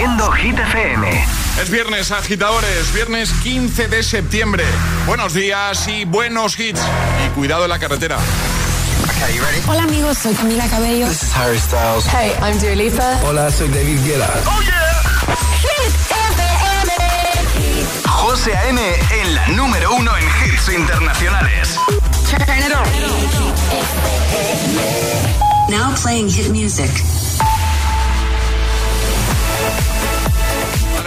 haciendo Hit FM. Es viernes, agitadores, viernes 15 de septiembre. Buenos días y buenos hits. Y cuidado en la carretera. Hola amigos, soy Camila Cabello. This is Harry Styles. Hey, I'm Dua Lipa. Hola, soy David Guetta. ¡Oh, yeah! Hit FM. José A.M. en la número uno en hits internacionales. Turn it on. Now playing hit music.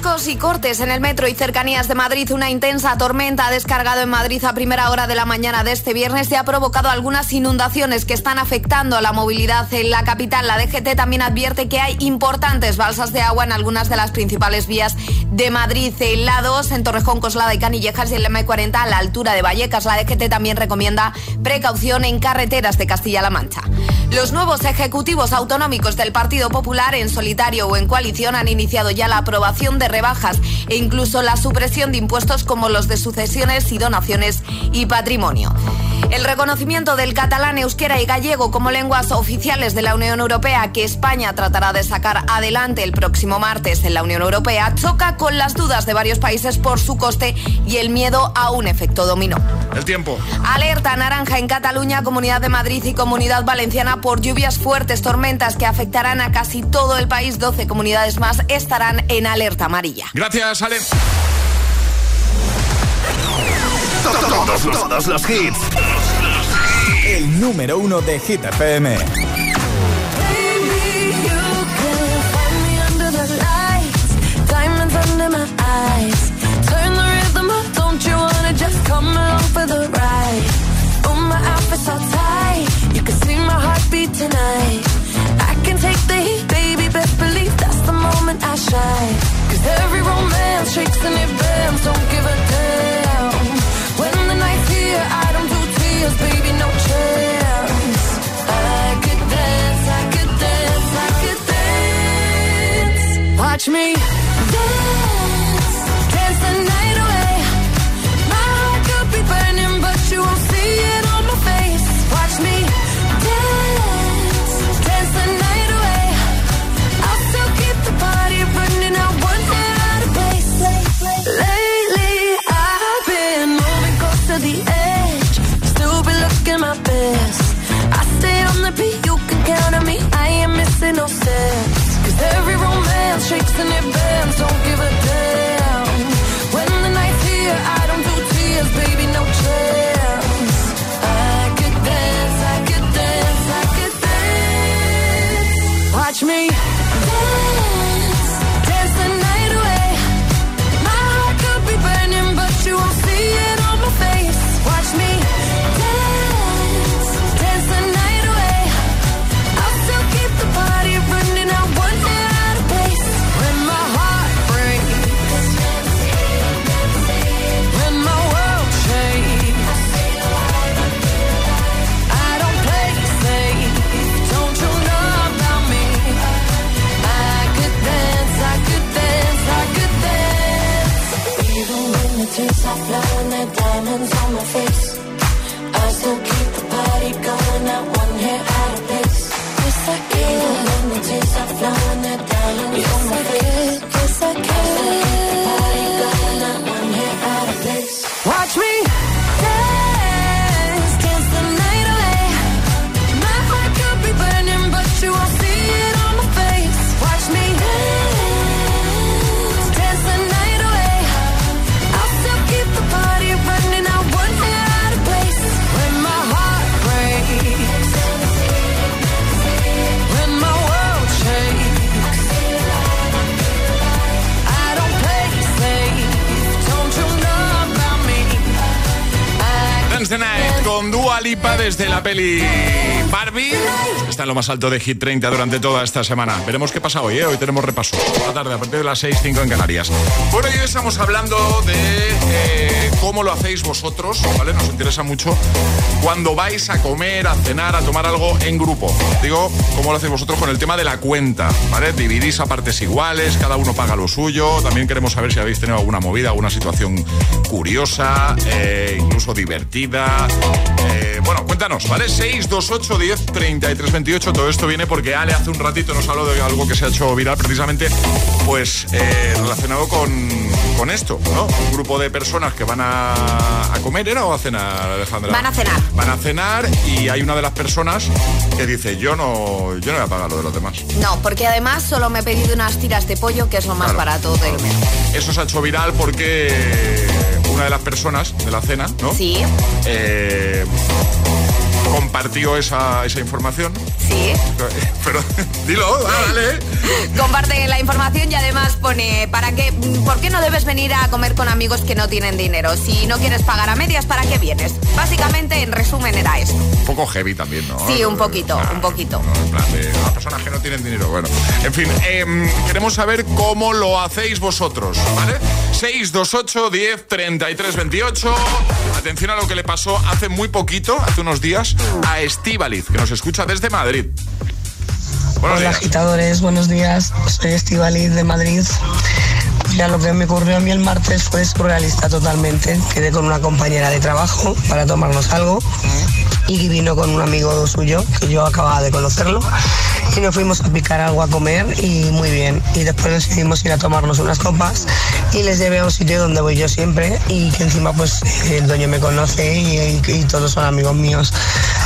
Atascos y cortes en el metro y cercanías de Madrid. Una intensa tormenta ha descargado en Madrid a primera hora de la mañana de este viernes y ha provocado algunas inundaciones que están afectando a la movilidad en la capital. La DGT también advierte que hay importantes balsas de agua en algunas de las principales vías de Madrid. En la 2, en Torrejón, Coslada y Canillejas y en la M40 a la altura de Vallecas. La DGT también recomienda precaución en carreteras de Castilla-La Mancha. Los nuevos ejecutivos autonómicos del Partido Popular en solitario o en coalición han iniciado ya la aprobación de rebajas e incluso la supresión de impuestos como los de sucesiones y donaciones y patrimonio. El reconocimiento del catalán, euskera y gallego como lenguas oficiales de la Unión Europea que España tratará de sacar adelante el próximo martes en la Unión Europea choca con las dudas de varios países por su coste y el miedo a un efecto dominó. El tiempo. Alerta naranja en Cataluña, Comunidad de Madrid y Comunidad Valenciana por lluvias fuertes, tormentas que afectarán a casi todo el país. 12 comunidades más estarán en alerta amarilla. Gracias, Ale. Todos, todos los hits. El número uno de Hit FM. Tonight, I can take the heat, baby. Best believe that's the moment I shine. Cause every romance shakes and touch me Desde la peli Barbie. Está en lo más alto de Hit 30 durante toda esta semana. Veremos qué pasa hoy, ¿eh? Hoy tenemos repaso. La tarde, a partir de las 6, 5 en Canarias. Bueno, hoy estamos hablando de eh, cómo lo hacéis vosotros, ¿vale? Nos interesa mucho cuando vais a comer, a cenar, a tomar algo en grupo. Digo, cómo lo hacéis vosotros con el tema de la cuenta, ¿vale? Dividís a partes iguales, cada uno paga lo suyo. También queremos saber si habéis tenido alguna movida, alguna situación curiosa, eh, incluso divertida. Eh, bueno, cuéntanos ¿vale? 628 10 33 28. Todo esto viene porque Ale hace un ratito nos habló de algo que se ha hecho viral precisamente, pues eh, relacionado con, con, esto, ¿no? Un grupo de personas que van a, a, comer, ¿era o a cenar, Alejandra? Van a cenar. Van a cenar y hay una de las personas que dice, yo no, yo no voy a pagar lo de los demás. No, porque además solo me he pedido unas tiras de pollo, que es lo más barato del mes. Eso se ha hecho viral porque una de las personas de la cena, ¿no? Sí. Eh, compartió esa, esa información. Sí. Pero dilo, dale. Comparte la información y además pone, ¿para qué? ¿Por qué no debes venir a comer con amigos que no tienen dinero? Si no quieres pagar a medias, ¿para qué vienes? Básicamente, en resumen, era esto. Un poco heavy también, ¿no? Sí, un poquito, un poquito. No, en plan de las personas que no tienen dinero. Bueno, en fin, eh, queremos saber cómo lo hacéis vosotros, ¿vale? 628 10 33 28. Atención a lo que le pasó hace muy poquito, hace unos días, a Estíbaliz, que nos escucha desde Madrid. Buenos Hola, días. agitadores, buenos días. Soy Estíbaliz de Madrid. Ya lo que me ocurrió a mí el martes fue surrealista totalmente. Quedé con una compañera de trabajo para tomarnos algo y vino con un amigo suyo que yo acababa de conocerlo y nos fuimos a picar algo a comer y muy bien. Y después decidimos ir a tomarnos unas copas y les llevé a un sitio donde voy yo siempre y que encima pues el dueño me conoce y, y, todos son amigos míos.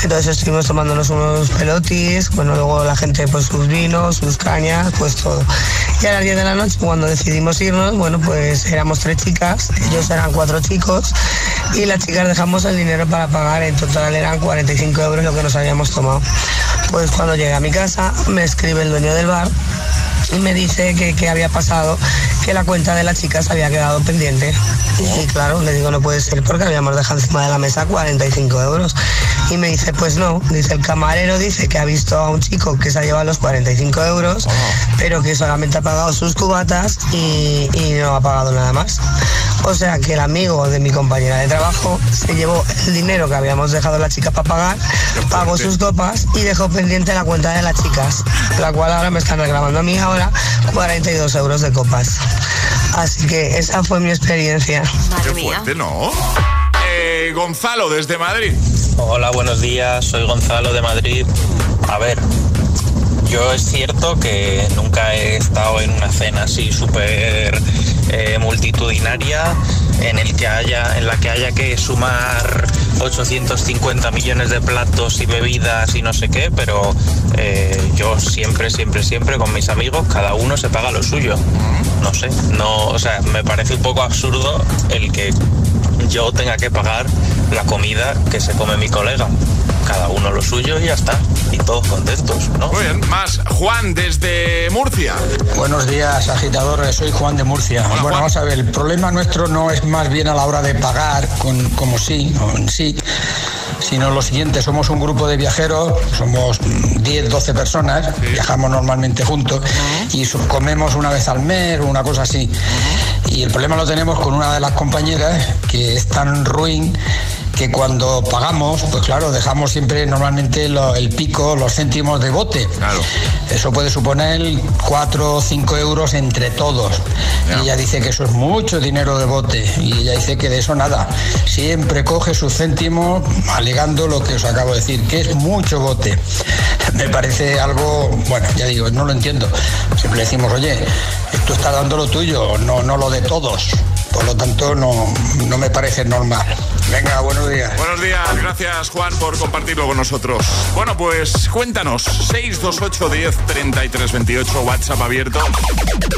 Entonces estuvimos tomándonos unos pelotis, bueno, luego la gente pues sus vinos, sus cañas, pues todo. Y a las 10 de la noche cuando decidimos irnos, bueno, pues éramos tres chicas, ellos eran cuatro chicos y las chicas dejamos el dinero para pagar, en total eran 45 euros lo que nos habíamos tomado. Pues cuando llegué a mi casa me escribe el dueño del bar y me dice que, que, había pasado, que la cuenta de la chica se había quedado pendiente. Y claro, le digo, no puede ser porque habíamos dejado encima de la mesa 45 euros. Y me dice, pues no, dice el camarero, dice que ha visto a un chico que se ha llevado los 45 euros, pero que solamente ha pagado sus cubatas y, y no ha pagado nada más. O sea que el amigo de mi compañera de trabajo se llevó el dinero que habíamos dejado la chica para pagar, pagó sus copas y dejó pendiente la cuenta de las chicas, la cual ahora me están reclamando a mí ahora 42 euros de copas. Así que esa fue mi experiencia. Qué fuerte, ¿no? Eh, Gonzalo, desde Madrid. Hola, buenos días. Soy Gonzalo de Madrid. A ver, yo es cierto que nunca he estado en una cena así súper eh, multitudinaria en el que haya en la que haya que sumar 850 millones de platos y bebidas y no sé qué, pero eh, yo siempre, siempre, siempre con mis amigos cada uno se paga lo suyo. No sé, no, o sea, me parece un poco absurdo el que yo tenga que pagar la comida que se come mi colega. Cada uno lo suyo y ya está. Y todos contentos, ¿no? Muy bien, más Juan desde Murcia. Buenos días, agitadores. Soy Juan de Murcia. Hola, bueno, Juan. vamos a ver, el problema nuestro no es más bien a la hora de pagar con, como sí o en sí, sino lo siguiente, somos un grupo de viajeros, somos 10, 12 personas, viajamos normalmente juntos y comemos una vez al mes o una cosa así. Y el problema lo tenemos con una de las compañeras que es tan ruin que cuando pagamos, pues claro, dejamos siempre normalmente lo- el pico, los céntimos de bote. Claro. Eso puede suponer 4 o 5 euros entre todos. Ya. Y ella dice que eso es mucho dinero de bote. Y ella dice que de eso nada. Siempre coge sus céntimos alegando lo que os acabo de decir, que es mucho bote. Me parece algo, bueno, ya digo, no lo entiendo. Siempre decimos, oye, tú estás dando lo tuyo, no, no lo de todos. Por lo tanto, no, no me parece normal. Venga, buenos días. Buenos días, gracias Juan por compartirlo con nosotros. Bueno, pues cuéntanos, 628 10 33 28, WhatsApp abierto,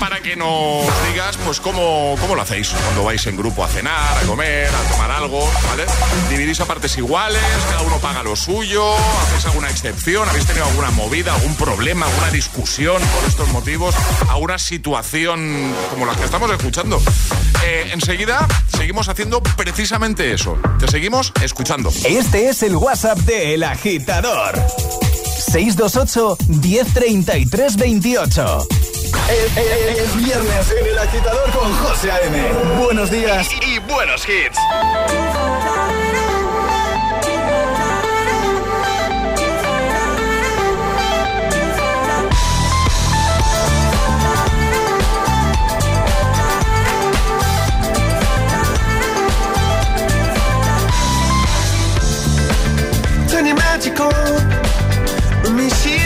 para que nos digas, pues, cómo, cómo lo hacéis cuando vais en grupo a cenar, a comer, a tomar algo, ¿vale? ¿Dividís a partes iguales? ¿Cada uno paga lo suyo? ¿Hacéis alguna excepción? ¿Habéis tenido alguna movida, algún problema, alguna discusión por estos motivos? ¿Alguna situación como la que estamos escuchando? Eh, enseguida seguimos haciendo precisamente eso. Te seguimos escuchando. Este es el WhatsApp de El Agitador. 628 1033 28. Es, es- es viernes en El Agitador con José A.M. Buenos días y buenos hits. magical. Let me see.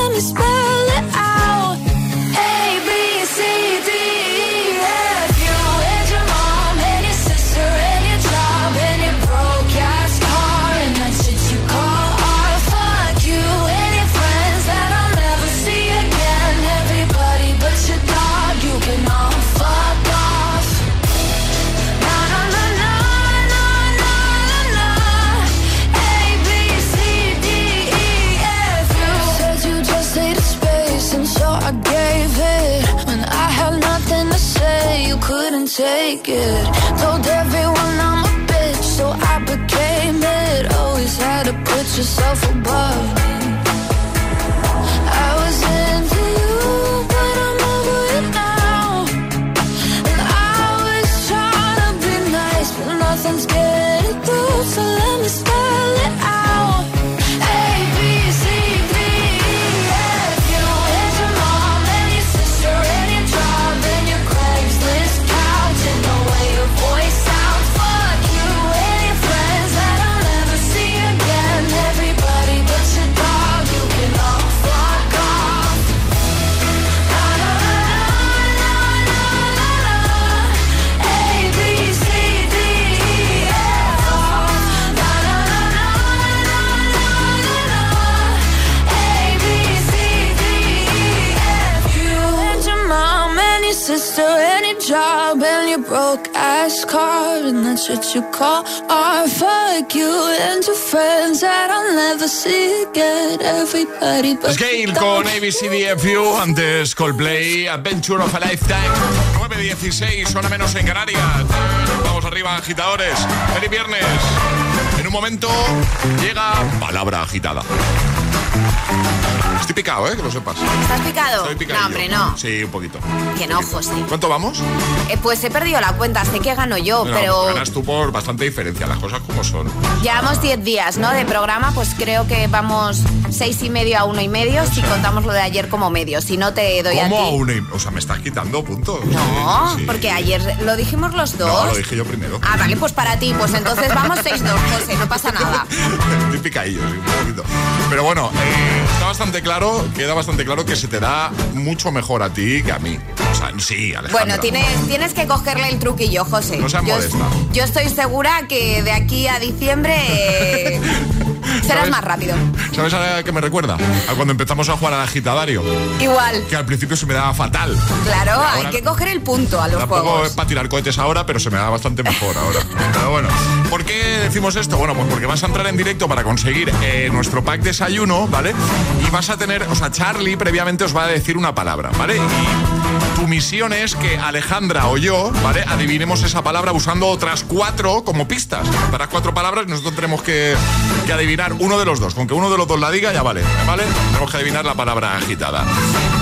ass car and that's what you call art. Fuck you and your friends that I'll never see again. Everybody but Scale con ABCDFU, antes Coldplay, Adventure of a Lifetime. 9.16, hora menos en Canarias. Vamos arriba, agitadores. Feliz viernes. En un momento llega palabra agitada. Estoy picado, ¿eh? Que lo sepas. ¿Estás picado? Estoy picadillo. No, hombre, no. Sí, un poquito. Que no, José. ¿Cuánto vamos? Eh, pues he perdido la cuenta, sé que gano yo, No, pero Ganas tú por bastante diferencia, las cosas como son. llevamos 10 días, ¿no? De programa, pues creo que vamos 6 y medio a 1 y medio, si contamos lo de ayer como medio. Si no, te doy a ¿Cómo a ti. una? y- O sea, me estás quitando puntos. No, Sí. porque ayer lo dijimos los dos. No, lo dije yo primero. Ah, vale, pues para ti, pues entonces vamos 6-2, José, no pasa nada. Estoy picadillo, sí, un poquito. Pero bueno, eh, está bastante claro, queda bastante claro que se te da mucho mejor a ti que a mí. O sea, sí, Alejandra. Bueno, tienes, tienes que cogerle el truquillo, José. No seas yo, modesta. yo estoy segura que de aquí a diciembre eh, serás más rápido. ¿Sabes a qué me recuerda? A cuando empezamos a jugar al agitadario. Igual, Que al principio se me daba fatal. claro, Ahora- hay que coger el punto a los Tampoco juegos. es para tirar cohetes ahora, pero se me da bastante mejor ahora. Pero bueno, ¿por qué decimos esto? Bueno, pues porque vas a entrar en directo para conseguir eh, nuestro pack desayuno, ¿vale? Y vas a tener, o sea, Charlie previamente os va a decir una palabra, ¿vale? Y tu misión es que Alejandra o yo, ¿vale? Adivinemos esa palabra usando otras cuatro como pistas. Darás cuatro palabras y nosotros tenemos que, que adivinar uno de los dos. Con que uno de los dos la diga, ya vale, ¿vale? Tenemos que adivinar la palabra agitada.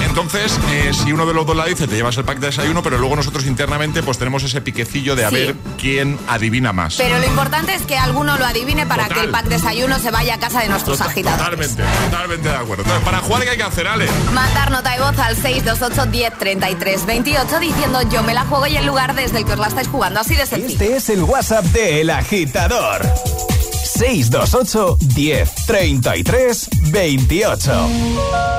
Entonces, eh, si uno de los dos la dice, te llevas el pack de desayuno, pero luego nosotros internamente pues tenemos ese piquecillo de a Sí. ver quién adivina más. Pero lo importante es que alguno lo adivine para Total. que el pack desayuno se vaya a casa de nuestros Total- agitadores. Totalmente, totalmente de acuerdo. Entonces, para jugar, ¿qué hay que hacer, Ale? Mandar nota de voz al 628 10 33 28 diciendo yo me la juego y el lugar desde el que os la estáis jugando. Así de sencillo. Este es el WhatsApp de El Agitador. 628 10 33 28.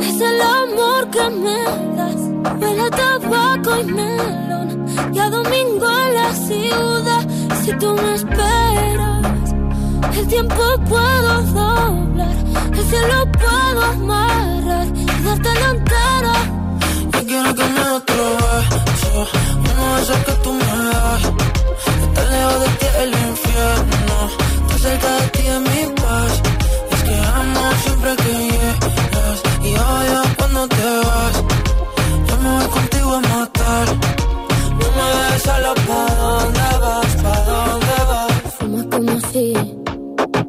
es el amor que me das. Huele a tabaco y melón. Y a domingo en la ciudad. Si tú me esperas, el tiempo puedo doblar. El cielo puedo amarrar y darte la entera. Yo quiero que me otro beso, uno de esos que tú me das. Estar lejos de ti el infierno, estar cerca de ti es mi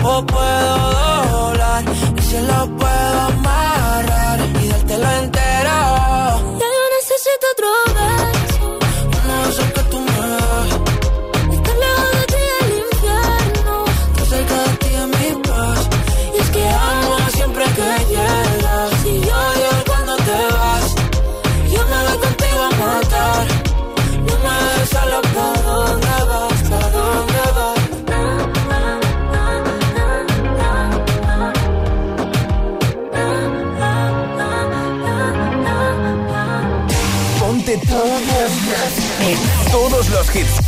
tiempo puedo doblar y se lo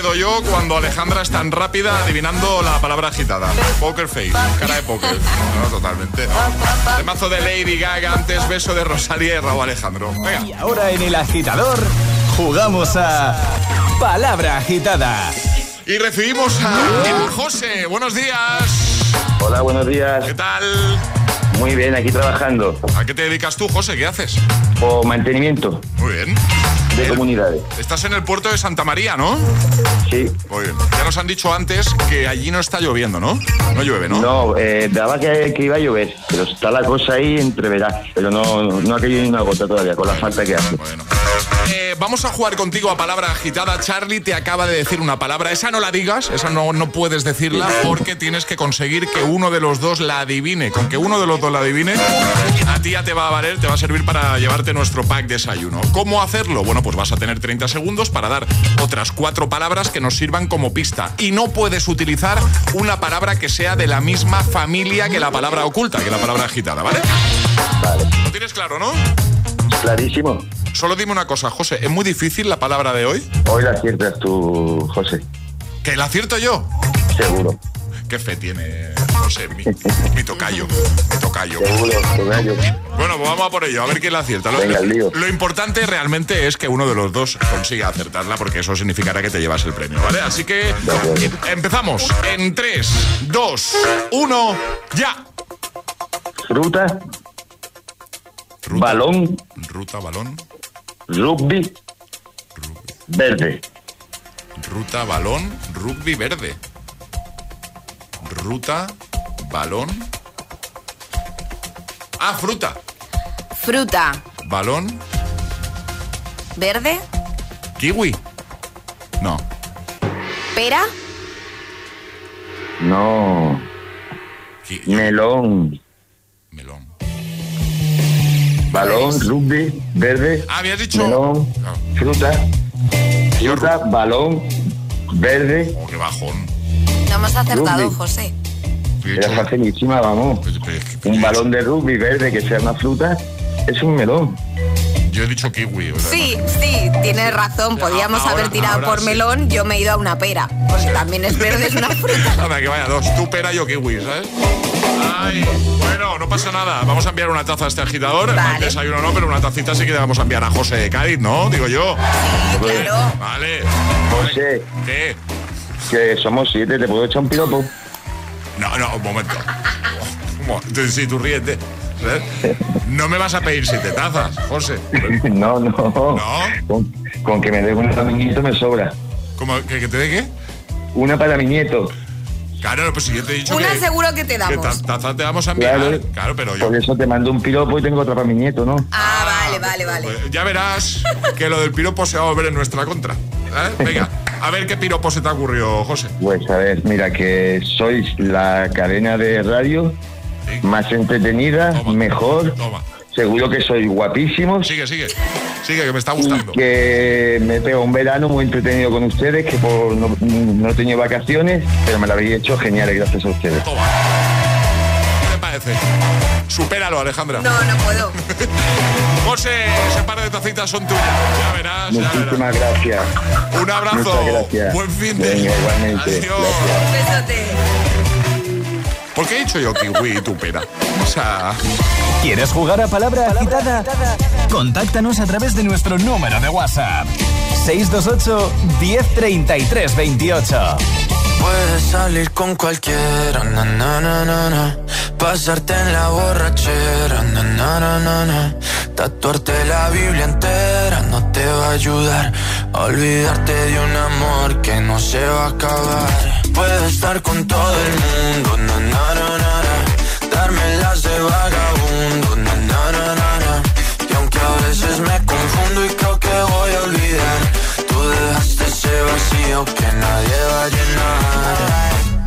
quedo yo cuando Alejandra es tan rápida adivinando la palabra agitada. Poker face, cara de póker. No, totalmente. no. Temazo de Lady Gaga, antes beso de Rosalía y Raúl Alejandro. Venga. Y ahora en el agitador jugamos a Palabra Agitada. Y recibimos a José. Buenos días. Hola, buenos días. ¿Qué tal? Muy bien, aquí trabajando. ¿A qué te dedicas tú, José? ¿Qué haces? O mantenimiento Muy bien. de comunidades. Estás en el puerto de Santa María, ¿no? Sí. Muy bien. Ya nos han dicho antes que allí no está lloviendo, ¿no? No llueve, ¿no? No, eh, daba que, que iba a llover, pero está la cosa ahí entre verás. Pero no, no ha caído ni una gota todavía con la falta que hace. Bueno. Eh, vamos a jugar contigo a palabra agitada. Charlie te acaba de decir una palabra. Esa no la digas, esa no, no puedes decirla porque tienes que conseguir que uno de los dos la adivine. Con que uno de los dos la adivine, a ti ya te va a valer, te va a servir para llevarte nuestro pack desayuno. ¿Cómo hacerlo? Bueno, pues vas a tener 30 segundos para dar otras cuatro palabras que nos sirvan como pista. Y no puedes utilizar una palabra que sea de la misma familia que la palabra oculta, que la palabra agitada, ¿vale? Vale. ¿Lo tienes claro, no? Clarísimo. Solo dime una cosa, José, ¿es muy difícil la palabra de hoy? Hoy la aciertas tú, José. ¿Que la acierto yo? Seguro. Qué fe tiene, José, mi, mi tocayo, mi tocayo. Seguro, tocayo. Bueno, pues vamos a por ello, a ver quién la acierta. Lo, Venga, lío. lo importante realmente es que uno de los dos consiga acertarla, porque eso significará que te llevas el premio, ¿vale? Así que em- empezamos en 3, 2, 1, ya. Fruta, Ruta, balón, ruta, balón, rugby, verde. ruta, balón, rugby verde. Ruta, balón. Ah, fruta, Fruta. balón, Verde. kiwi. No, Pera. No, melón. Balón, rugby, verde, Ah, habías dicho... melón, Ah, fruta, fruta, balón, verde. oh, qué bajón. No hemos acertado, Rugby. José. Era facilísima, vamos. Pues, pero es que- Un balón de rugby verde que sea una fruta es un melón. Yo he dicho kiwi. sea, Sí, sí, tienes razón. Podíamos Ahora- haber tirado por sí. melón. Yo me he ido a una pera. Pues también es verde, es una fruta. no- Anda, que vaya dos. Tú pera, yo kiwi, ¿sabes? Ay, bueno, no pasa nada. Vamos a enviar una taza a este agitador. Vale. El desayuno no, pero una tacita sí que le vamos a enviar a José de Cádiz, ¿no? Digo yo. Claro. Vale. José, ¿Qué? que somos siete, ¿te puedo echar un piropo? No, no, un momento. Si tú ríete. ¿sabes? No me vas a pedir siete tazas, José. no, no. Con, con que me dé una para mi nieto me sobra. ¿Cómo, que, que te dé qué? Una para mi nieto. Claro, pues si yo te he dicho Una que, seguro que te que damos. ta- taza te vamos a enviar. Claro. Claro, pero yo... Por eso te mando un piropo y tengo otra para mi nieto, ¿no? Ah, vale, vale, vale. Pues ya verás que lo del piropo se va a volver en nuestra contra. ¿eh? Venga, a ver qué piropo se te ocurrió, José. Pues a ver, mira, que sois la cadena de radio Sí. más entretenida, Toma. mejor. Toma. Seguro que sois guapísimos. Sigue, sigue. Sigue, que me está Y gustando. que me pego un verano muy entretenido con ustedes, que por, no, no he tenido vacaciones, pero me lo habéis hecho genial gracias a ustedes. Toma. ¿Qué te parece? Supéralo, Alejandra. No, no puedo. José, ese par de tacitas son tuyas. Ya verás, ya verás. Muchísimas gracias. Un abrazo. Muchas gracias. Buen fin de. Venga, igualmente. Adiós. Gracias. Besote. ¿Por qué he dicho yo kiwi y tu pera? O sea, ¿Quieres jugar a palabra agitada? Contáctanos a través de nuestro número de WhatsApp. 628 1033 28. Puedes salir con cualquiera, na, na, na, na, na. pasarte en la borrachera, na, na, na, na, na. tatuarte la Biblia entera no te va a ayudar olvidarte de un amor que no se va a acabar. Puedes estar con todo el mundo, na, na, na, na, darme las de vagabundo, na, na, na, na. y aunque a veces me confundo y creo que voy a olvidar, tú dejaste ese vacío que nadie va a llenar.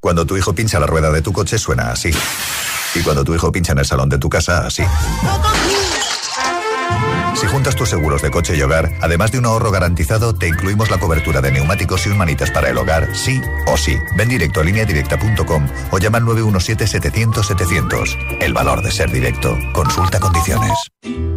Cuando tu hijo pincha la rueda de tu coche suena así. Y cuando tu hijo pincha en el salón de tu casa, así. Si juntas tus seguros de coche y hogar, además de un ahorro garantizado, te incluimos la cobertura de neumáticos y un manitas para el hogar, sí o sí. Ven directo a lineadirecta.com o llama al 917-700-700. El valor de ser directo. Consulta condiciones.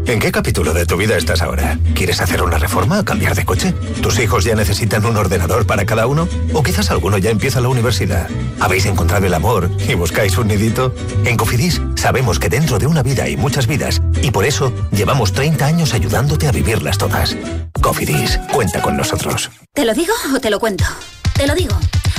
¿En qué capítulo de tu vida estás ahora? ¿Quieres hacer una reforma o cambiar de coche? ¿Tus hijos ya necesitan un ordenador para cada uno? ¿O quizás alguno ya empieza la universidad? ¿Habéis encontrado el amor y buscáis un nidito? En Cofidis sabemos que dentro de una vida hay muchas vidas y por eso llevamos 30 años ayudándote a vivirlas todas. Cofidis, cuenta con nosotros. ¿Te lo digo o te lo cuento? Te lo digo.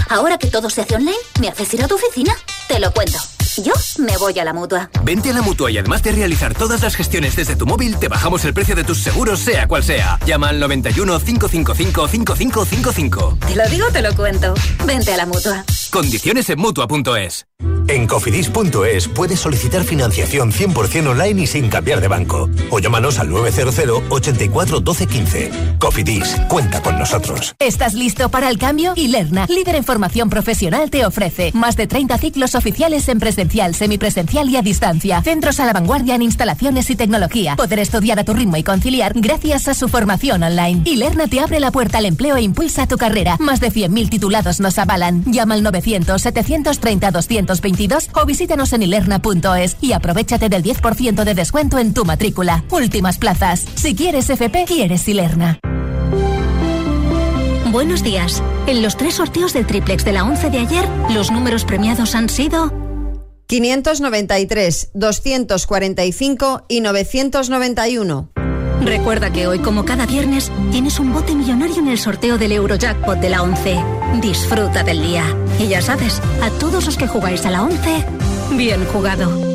Ahora que todo se hace online, ¿me haces ir a tu oficina? Te lo cuento. Yo me voy a la mutua. Vente a la mutua y además de realizar todas las gestiones desde tu móvil, te bajamos el precio de tus seguros, sea cual sea. Llama al 91 555 5555. Te lo digo, te lo cuento. Vente a la mutua. Condiciones en mutua.es. En cofidis.es puedes solicitar financiación 100% online y sin cambiar de banco. O llámanos al 900 84 12 15. Cofidis, cuenta con nosotros. ¿Estás listo para el cambio? Y Lerna, líder en formación profesional, te ofrece más de 30 ciclos oficiales en presencial, semipresencial y a distancia. Centros a la vanguardia en instalaciones y tecnología. Poder estudiar a tu ritmo y conciliar gracias a su formación online. Y Lerna te abre la puerta al empleo e impulsa tu carrera. Más de 100.000 titulados nos avalan. Llama al 900 730 220 o visítanos en ilerna.es y aprovechate del 10% de descuento en tu matrícula. Últimas plazas. Si quieres FP, quieres Ilerna. Buenos días. En los tres sorteos del triplex de la 11 de ayer, los números premiados han sido 593, 245 y 991. Recuerda que hoy, como cada viernes, tienes un bote millonario en el sorteo del Eurojackpot de la 11. Disfruta del día. Y ya sabes, a todos los que jugáis a la 11, bien jugado.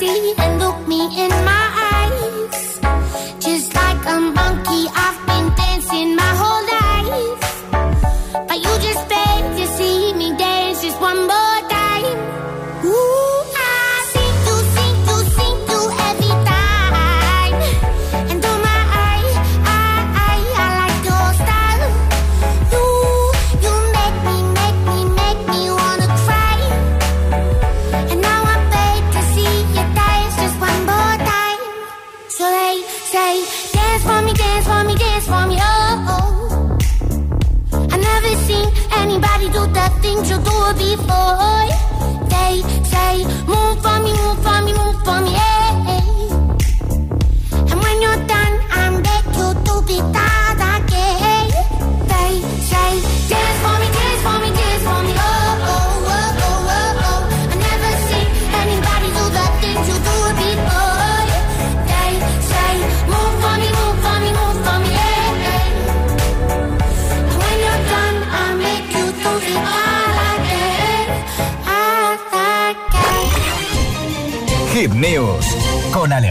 empty and look me in my eyes.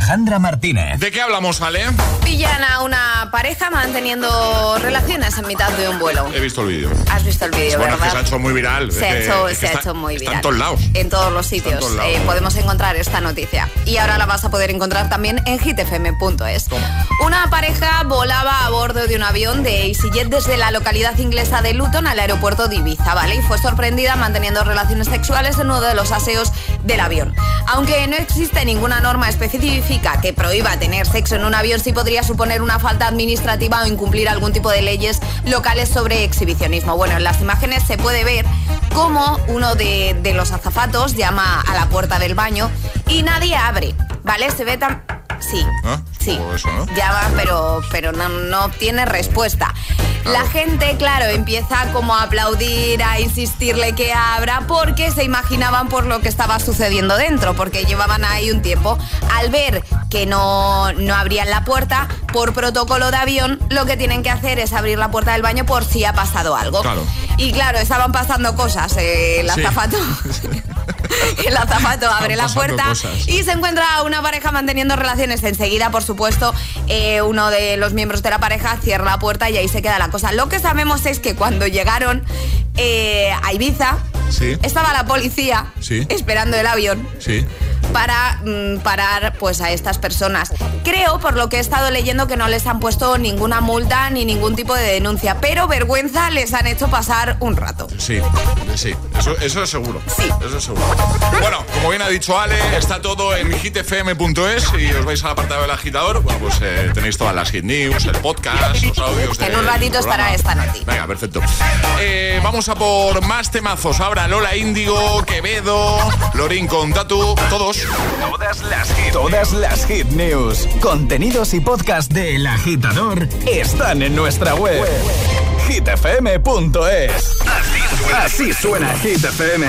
Alejandra Martínez. ¿De qué hablamos, Ale? Pillan a una pareja manteniendo relaciones en mitad de un vuelo. He visto el vídeo. Has visto el vídeo, Bueno, es que ¿verdad? se ha hecho muy viral. Se ha hecho, ha muy está viral. en todos lados. En todos los sitios. todos lados. Eh, podemos encontrar esta noticia. Y ahora la vas a poder encontrar también en hitfm.es. Una pareja volaba a bordo de un avión de EasyJet desde la localidad inglesa de Luton al aeropuerto de Ibiza, ¿vale? Y fue sorprendida manteniendo relaciones sexuales en uno de los aseos del avión. Aunque no existe ninguna norma específica que prohíba tener sexo en un avión, sí podría suponer una falta administrativa o incumplir algún tipo de leyes locales sobre exhibicionismo. Bueno, en las imágenes se puede ver cómo uno de, los azafatos llama a la puerta del baño y nadie abre, ¿vale? Se ve tan... Sí. ¿Ah? Sí. Eso, ¿no? Llama, pero, pero no, no obtiene respuesta. La gente, claro, empieza como a aplaudir, a insistirle que abra, porque se imaginaban por lo que estaba sucediendo dentro, porque llevaban ahí un tiempo. Al ver que no, no abrían la puerta, por protocolo de avión, lo que tienen que hacer es abrir la puerta del baño por si ha pasado algo. Claro. Y claro, estaban pasando cosas. eh, el Sí. el azafato abre la puerta cosas. y se encuentra una pareja manteniendo relaciones. Enseguida, por supuesto, eh, uno de los miembros de la pareja cierra la puerta y ahí se queda la cosa. Lo que sabemos es que cuando llegaron eh, a Ibiza, Sí. estaba la policía Sí. esperando el avión Sí. Para mm, parar pues a estas personas. Creo, por lo que he estado leyendo, que no les han puesto ninguna multa ni ningún tipo de denuncia, pero vergüenza les han hecho pasar un rato. Sí, sí, eso, eso es seguro. Sí. Eso es seguro. Bueno, como bien ha dicho Ale, está todo en hitfm.es y os vais al apartado del agitador. Bueno, pues eh, tenéis todas las hit news, el podcast, los audios. En un ratito estará esta noti. Venga, perfecto. Eh, vamos a por más temazos. Ahora Lola Índigo, Quevedo, Lorín con Tatu, todos. Todas las hit, todas las hit news, contenidos y podcast de El Agitador están en nuestra web. hitfm.es. Así suena, Hit FM.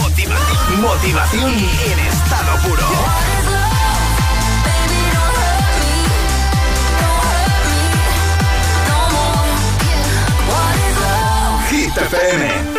Motivación, motivación en estado puro. Hit FM.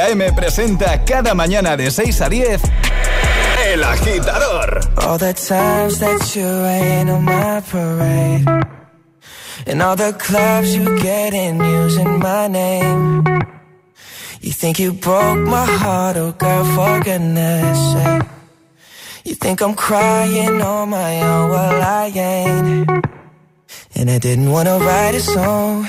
A.M. presenta cada mañana de 6 a 10 El Agitador. All the times that you rain on my parade. And all the clubs you get in using my name. You think you broke my heart, oh girl, for goodness sake. You think I'm crying on my own, well I ain't. And I didn't wanna write a song,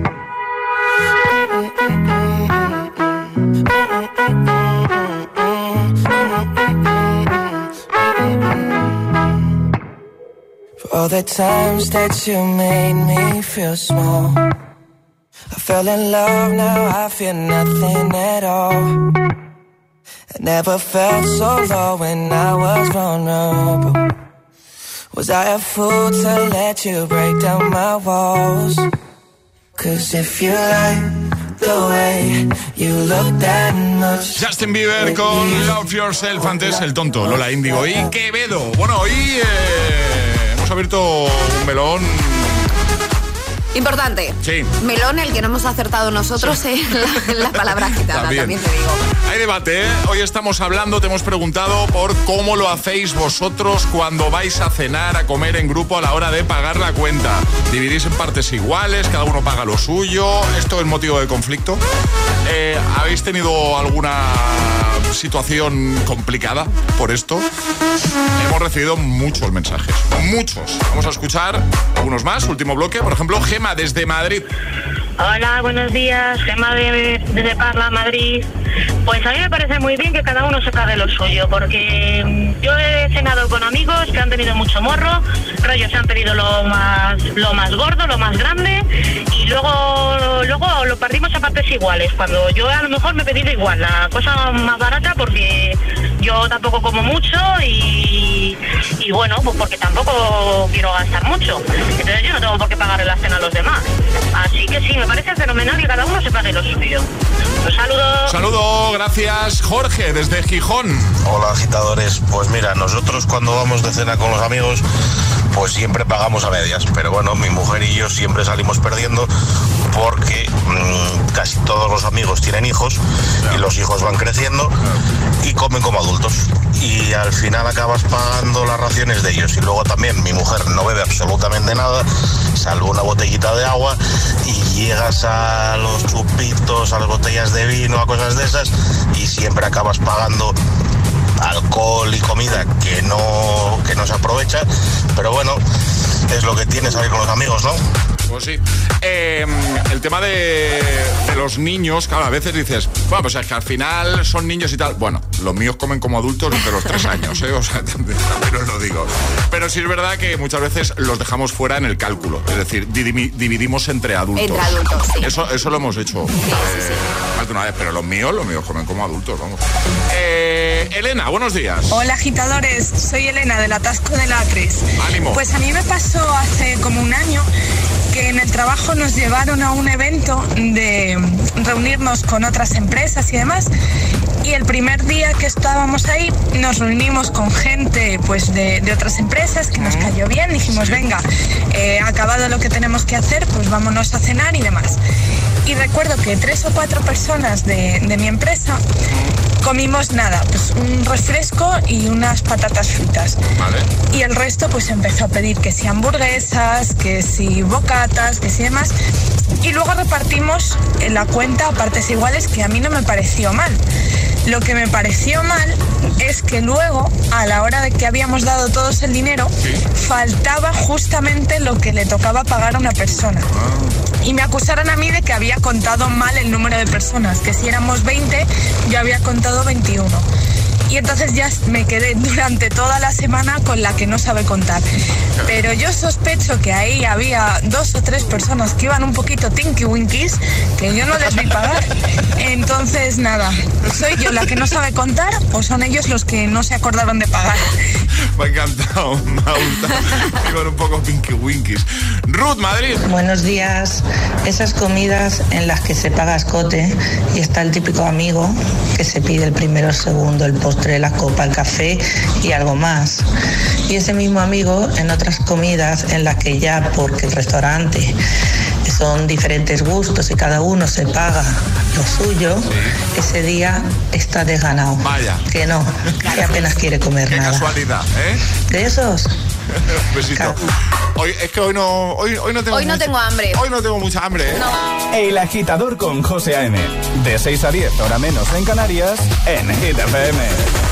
all the times that you made me feel small. I fell in love, now I feel nothing at all. I never felt so low when I was vulnerable. Was I a fool to let you break down my walls? Cause if you like the way you look that much. Justin Bieber con Love Yourself, antes el tonto, Lola Índigo y Quevedo. Bueno, hoy eh, hemos abierto un melón. Importante. Sí. Melón, el que no hemos acertado nosotros en, la, la palabra También. también. te digo. Hay debate, ¿eh? Hoy estamos hablando, te hemos preguntado por cómo lo hacéis vosotros cuando vais a cenar, a comer en grupo a la hora de pagar la cuenta. ¿Dividís en partes iguales? ¿Cada uno paga lo suyo? ¿Esto es motivo de conflicto? Eh, ¿Habéis tenido alguna situación complicada por esto? Hemos recibido muchos mensajes, muchos. Vamos a escuchar algunos más. Último bloque, por ejemplo, Gema desde Madrid. Hola, buenos días. Gema de, desde Parla, Madrid. Pues a mí me parece muy bien que cada uno se pague lo suyo, porque mm, yo he cenado con amigos que han tenido mucho morro, rollo se han pedido lo más, lo más gordo, lo más grande, y luego, luego lo partimos a partes iguales. Cuando yo a lo mejor me he pedido igual, la cosa más barata, porque yo tampoco como mucho y, bueno, pues porque tampoco quiero gastar mucho. Entonces yo no tengo por qué pagarle la cena a los demás. Así que sí, me parece fenomenal que cada uno se pague lo suyo. Un saludo. Saludo, gracias Jorge, desde Gijón. Hola agitadores, pues mira, nosotros cuando vamos de cena con los amigos, pues siempre pagamos a medias, pero bueno, mi mujer y yo siempre salimos perdiendo porque mm, casi todos los amigos tienen hijos y los hijos van creciendo y comen como adultos. Y al final acabas pagando las raciones de ellos. Y luego también mi mujer no bebe absolutamente nada, salvo una botellita de agua y llegas a los chupitos, a las botellas de vino, a cosas de esas y siempre acabas pagando alcohol y comida que no, que no se aprovecha, pero bueno, es lo que tienes salir con los amigos, ¿no? Pues sí. Eh, el tema de, de los niños, claro, a veces dices, bueno, pues es que al final son niños y tal. Bueno, los míos comen como adultos desde los tres años, ¿eh? O sea, también, también os lo digo. Pero sí es verdad que muchas veces los dejamos fuera en el cálculo. Es decir, divi- dividimos entre adultos. Entre adultos, sí. Eso, eso lo hemos hecho eh, más de una vez, pero los míos, los míos comen como adultos, vamos. Eh, Elena, buenos días. Hola agitadores, soy Elena del Atasco del A3. Ánimo. Pues a mí me pasó hace como un año que en el trabajo nos llevaron a un evento de reunirnos con otras empresas y demás. Y el primer día que estábamos ahí nos reunimos con gente pues de, de otras empresas que nos cayó bien. Dijimos, venga, eh, acabado lo que tenemos que hacer, pues vámonos a cenar y demás. Y recuerdo que tres o cuatro personas de, de mi empresa comimos nada, pues un refresco y unas patatas fritas. Y el resto pues empezó a pedir que si hamburguesas, que si bocatas, que si demás. Y luego repartimos en la cuenta a partes iguales que a mí no me pareció mal. Lo que me pareció mal es que luego, a la hora de que habíamos dado todos el dinero, faltaba justamente lo que le tocaba pagar a una persona. Y me acusaron a mí de que había contado mal el número de personas, que si éramos 20, yo había contado 21. Y entonces ya me quedé durante toda la semana con la que no sabe contar. Pero yo sospecho que ahí había dos o tres personas que iban un poquito tinky winkies, que yo no les vi pagar. Entonces, nada, ¿soy yo la que no sabe contar o son ellos los que no se acordaron de pagar? Me ha encantado, me ha gustado. Iban un poco pinky winkies. Ruth, Madrid. Buenos días. Esas comidas en las que se paga escote y está el típico amigo que se pide el primero, el segundo, el postre, la copa, el café y algo más. Y ese mismo amigo en otras comidas en las que ya porque el restaurante son diferentes gustos y cada uno se paga lo suyo, ese día está desganado. Vaya. Que no, que apenas quiere comer Qué nada. casualidad, ¿eh? De esos. Besito. Hoy, es que hoy no, hoy, hoy no tengo Hoy no tengo hambre. Hoy no tengo mucha hambre, ¿eh? El agitador con José A.M. De 6 a 10, hora menos en Canarias, en Hit FM.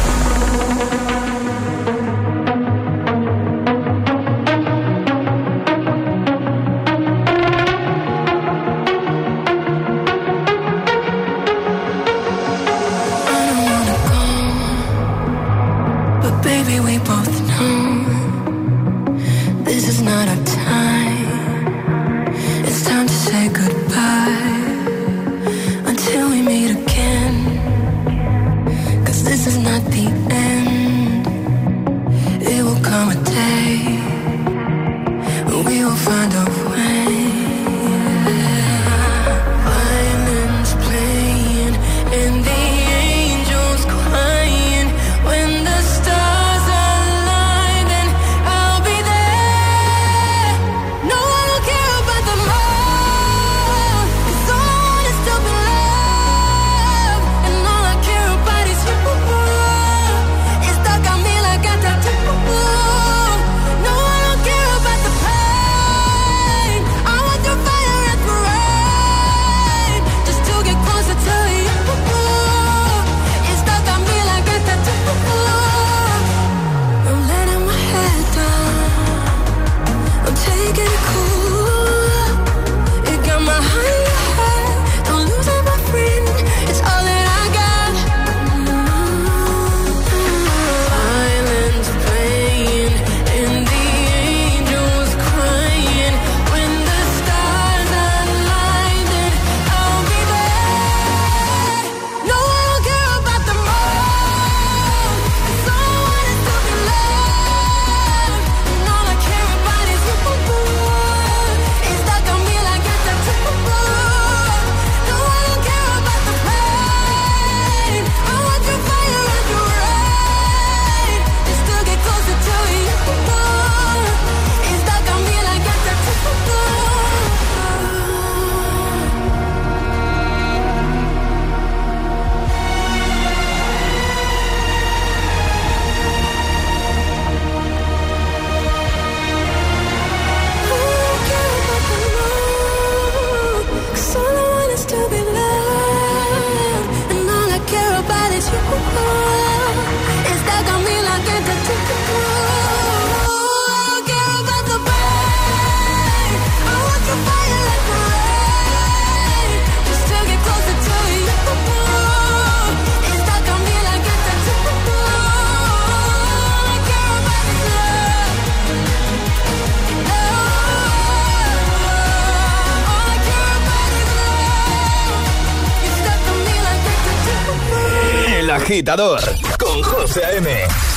Con José A.M.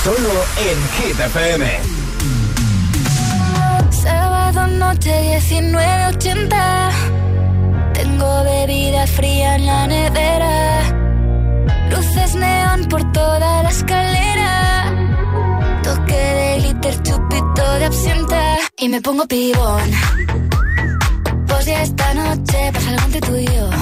Solo en Hit. Sábado noche 19.80 Tengo bebida fría en la nevera. Luces neón por toda la escalera. Toque de glitter, chupito de absenta. Y me pongo pibón. Pues ya esta noche pasa algo entre tú y yo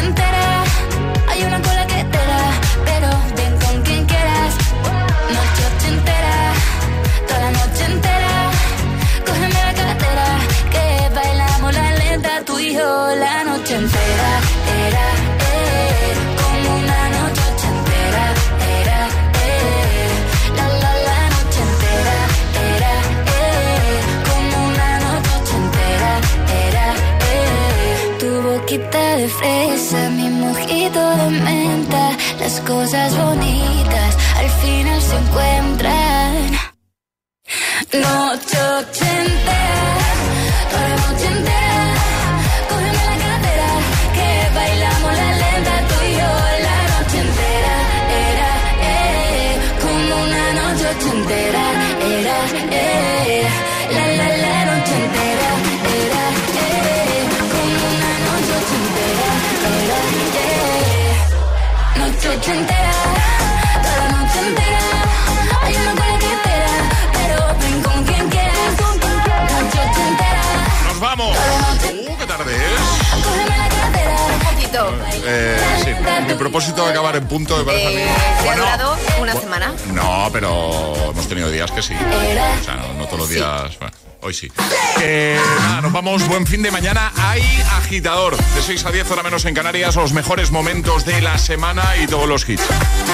la noche entera Era, eh, como una noche ochentera Era, eh, la la la noche entera Era, como una noche ochentera Era, eh, tu boquita de fresa Mi mojito de menta Las cosas bonitas al final se encuentran. Noche ochentera, Eh, sí, mi propósito de acabar en punto me parece a mí. Eh, ¿Te ha Bueno, durado una semana? No, pero hemos tenido días que sí. O sea, no, no todos los días. bueno, hoy sí. Eh, nada, nos vamos. Buen fin de mañana. Hay agitador. De 6 a 10 hora menos en Canarias. Los mejores momentos de la semana y todos los hits.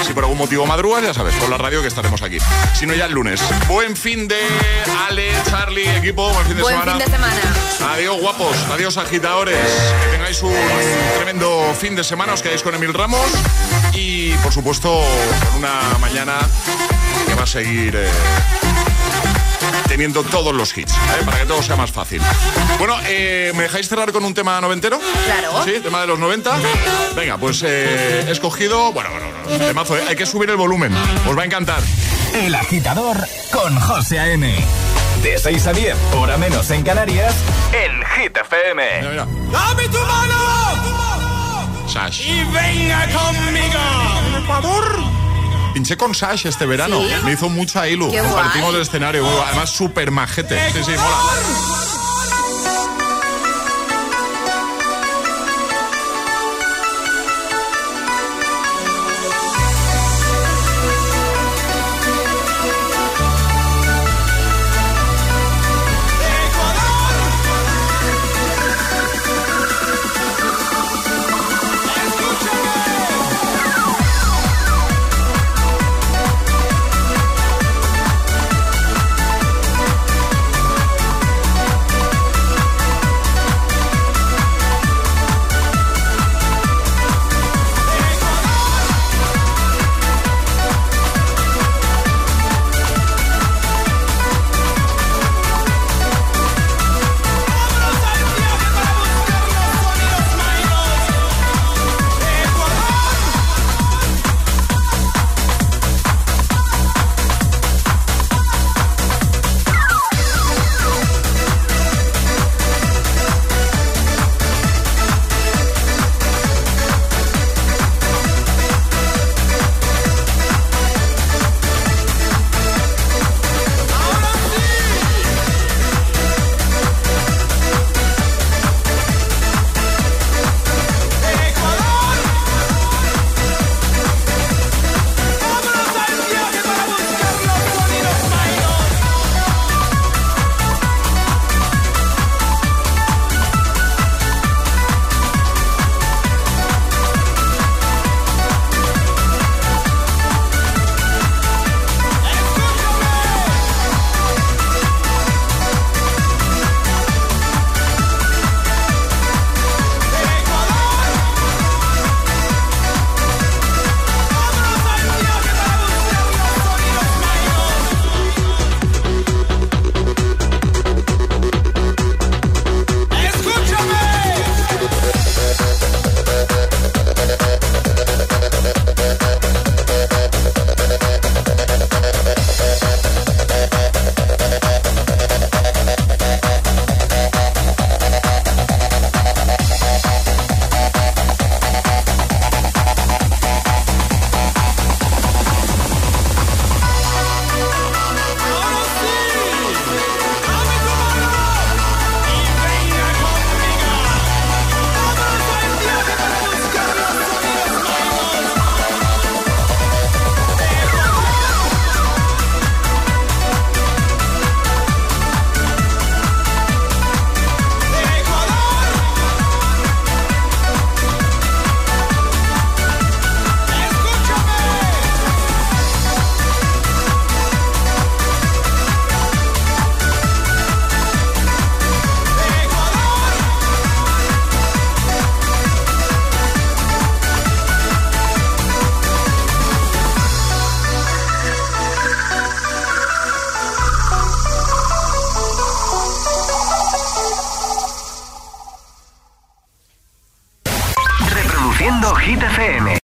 Si por algún motivo madrugas, ya sabes, con la radio que estaremos aquí. Si no, ya el lunes. Buen fin de Ale, Charlie, equipo. Buen fin de Buen semana. fin de semana. Adiós, guapos. Adiós, agitadores. Que tengáis un tremendo fin de semana. Os quedáis con Emil Ramos. Y, por supuesto, con una mañana que va a seguir eh, teniendo todos los hits, ¿eh? para que todo sea más fácil. Bueno, eh, ¿me dejáis cerrar con un tema noventero? Claro. Sí, tema de los 90. Venga, pues eh, he escogido. Bueno, bueno, no, temazo, ¿eh? hay que subir el volumen. Os va a encantar. El agitador con José A.M. De 6 a 10, hora menos en Canarias, en Hit FM. Mira, mira. ¡Dame tu mano! Sash. ¡Y venga conmigo! Ecuador. Pinché con Sash este verano. ¿Sí? Me hizo mucha ilu. Compartimos el escenario. Además, súper majete. Sí, sí, mola.